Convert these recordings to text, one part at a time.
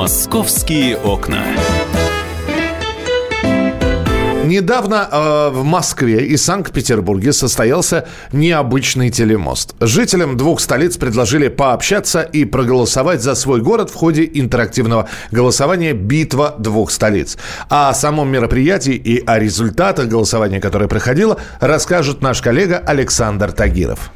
Московские окна. Недавно э, в Москве и Санкт-Петербурге состоялся необычный телемост. Жителям двух столиц предложили пообщаться и проголосовать за свой город в ходе интерактивного голосования «Битва двух столиц». А о самом мероприятии и о результатах голосования, которое проходило, расскажет наш коллега Александр Тагиров.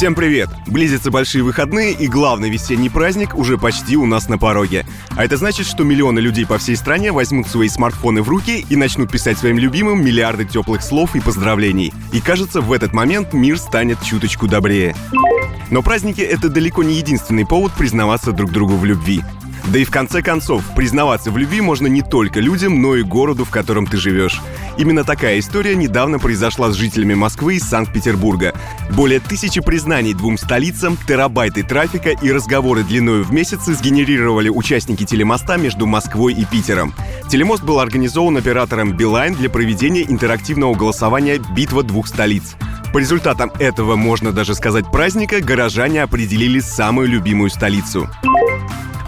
Всем привет! Близятся большие выходные, и главный весенний праздник уже почти у нас на пороге. А это значит, что миллионы людей по всей стране возьмут свои смартфоны в руки и начнут писать своим любимым миллиарды теплых слов и поздравлений. И кажется, в этот момент мир станет чуточку добрее. Но праздники — это далеко не единственный повод признаваться друг другу в любви. Да и в конце концов, признаваться в любви можно не только людям, но и городу, в котором ты живешь. Именно такая история недавно произошла с жителями Москвы и Санкт-Петербурга. Более тысячи признаний двум столицам, терабайты трафика и разговоры длиною в месяцы сгенерировали участники телемоста между Москвой и Питером. Телемост был организован оператором Билайн для проведения интерактивного голосования «Битва двух столиц». По результатам этого, можно даже сказать, праздника, горожане определили самую любимую столицу.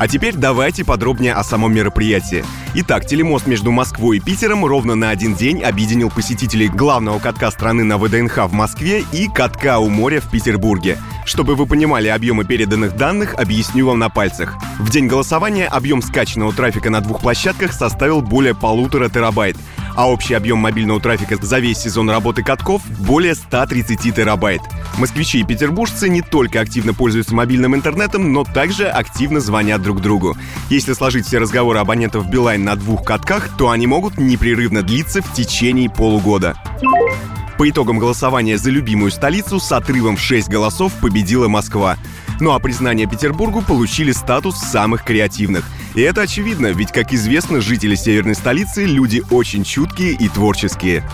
А теперь давайте подробнее о самом мероприятии. Итак, телемост между Москвой и Питером ровно на один день объединил посетителей главного катка страны на ВДНХ в Москве и катка у моря в Петербурге. Чтобы вы понимали объемы переданных данных, объясню вам на пальцах. В день голосования объем скачанного трафика на двух площадках составил более полутора терабайт, а общий объем мобильного трафика за весь сезон работы катков более 130 терабайт. Москвичи и петербуржцы не только активно пользуются мобильным интернетом, но также активно звонят друг другу. Если сложить все разговоры абонентов Билайн на двух катках, то они могут непрерывно длиться в течение полугода. По итогам голосования за любимую столицу с отрывом в 6 голосов победила Москва. Ну а признание Петербургу получили статус самых креативных. И это очевидно, ведь, как известно, жители северной столицы – люди очень чуткие и творческие.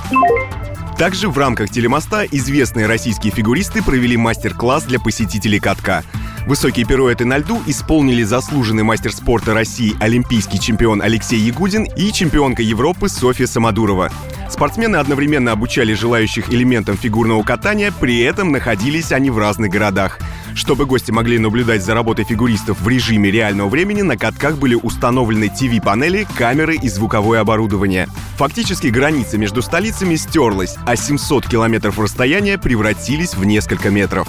Также в рамках телемоста известные российские фигуристы провели мастер-класс для посетителей катка. Высокие пируэты на льду исполнили заслуженный мастер спорта России, олимпийский чемпион Алексей Ягудин и чемпионка Европы Софья Самодурова. Спортсмены одновременно обучали желающих элементам фигурного катания, при этом находились они в разных городах. Чтобы гости могли наблюдать за работой фигуристов в режиме реального времени, на катках были установлены ТВ-панели, камеры и звуковое оборудование. Фактически граница между столицами стерлась, а 700 километров расстояния превратились в несколько метров.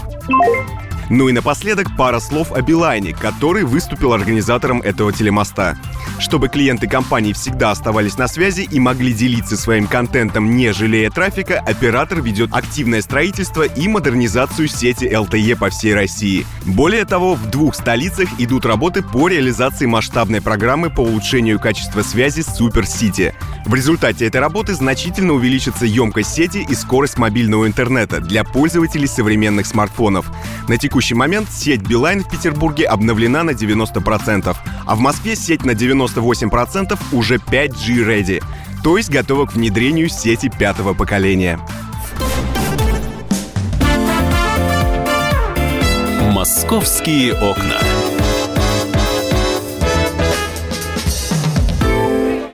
Ну и напоследок пара слов о Билайне, который выступил организатором этого телемоста. Чтобы клиенты компании всегда оставались на связи и могли делиться своим контентом, не жалея трафика, оператор ведет активное строительство и модернизацию сети LTE по всей России. Более того, в двух столицах идут работы по реализации масштабной программы по улучшению качества связи Super City. В результате этой работы значительно увеличится емкость сети и скорость мобильного интернета для пользователей современных смартфонов. На текущий момент сеть Билайн в Петербурге обновлена на 90%, а в Москве сеть на 98% уже 5G ready, то есть готова к внедрению сети пятого поколения. «Московские окна».